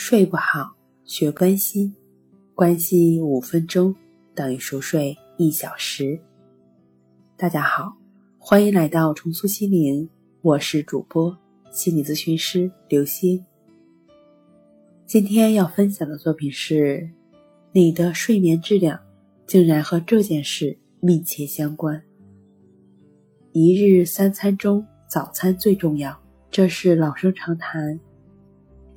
睡不好，学关系，关系五分钟等于熟睡一小时。大家好，欢迎来到重塑心灵，我是主播心理咨询师刘星。今天要分享的作品是：你的睡眠质量竟然和这件事密切相关。一日三餐中，早餐最重要，这是老生常谈。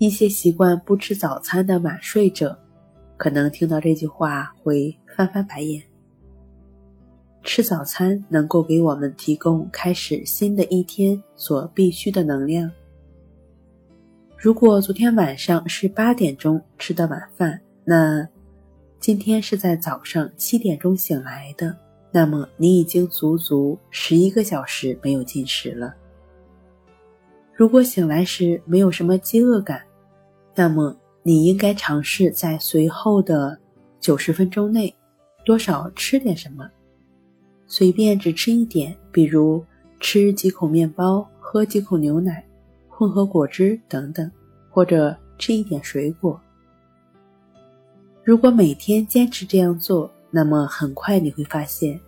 一些习惯不吃早餐的晚睡者，可能听到这句话会翻翻白眼。吃早餐能够给我们提供开始新的一天所必需的能量。如果昨天晚上是八点钟吃的晚饭，那今天是在早上七点钟醒来的。那么你已经足足十一个小时没有进食了。如果醒来时没有什么饥饿感，那么你应该尝试在随后的九十分钟内多少吃点什么，随便只吃一点，比如吃几口面包、喝几口牛奶、混合果汁等等，或者吃一点水果。如果每天坚持这样做，那么很快你会发现，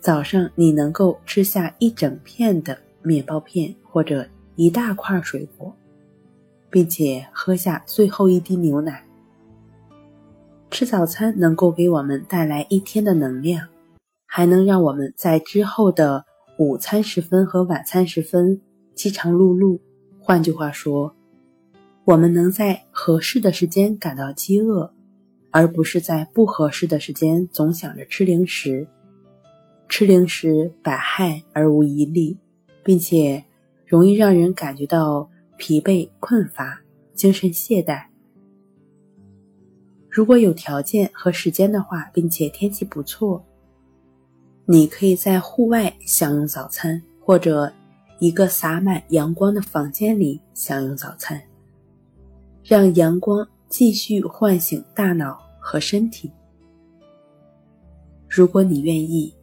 早上你能够吃下一整片的面包片或者一大块水果，并且喝下最后一滴牛奶。吃早餐能够给我们带来一天的能量，还能让我们在之后的午餐时分和晚餐时分饥肠辘辘。换句话说，我们能在合适的时间感到饥饿。而不是在不合适的时间总想着吃零食，吃零食百害而无一利，并且容易让人感觉到疲惫困乏、精神懈怠。如果有条件和时间的话，并且天气不错，你可以在户外享用早餐，或者一个洒满阳光的房间里享用早餐，让阳光继续唤醒大脑。和身体。如果你愿意，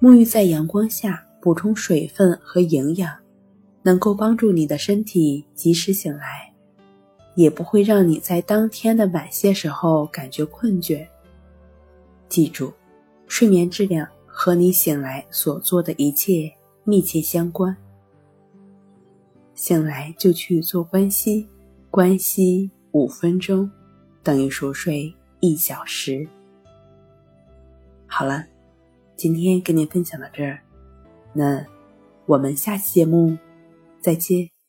沐浴在阳光下，补充水分和营养，能够帮助你的身体及时醒来，也不会让你在当天的晚些时候感觉困倦。记住，睡眠质量和你醒来所做的一切密切相关。醒来就去做关系，关系五分钟等于熟睡。一小时。好了，今天跟您分享到这儿，那我们下期节目再见。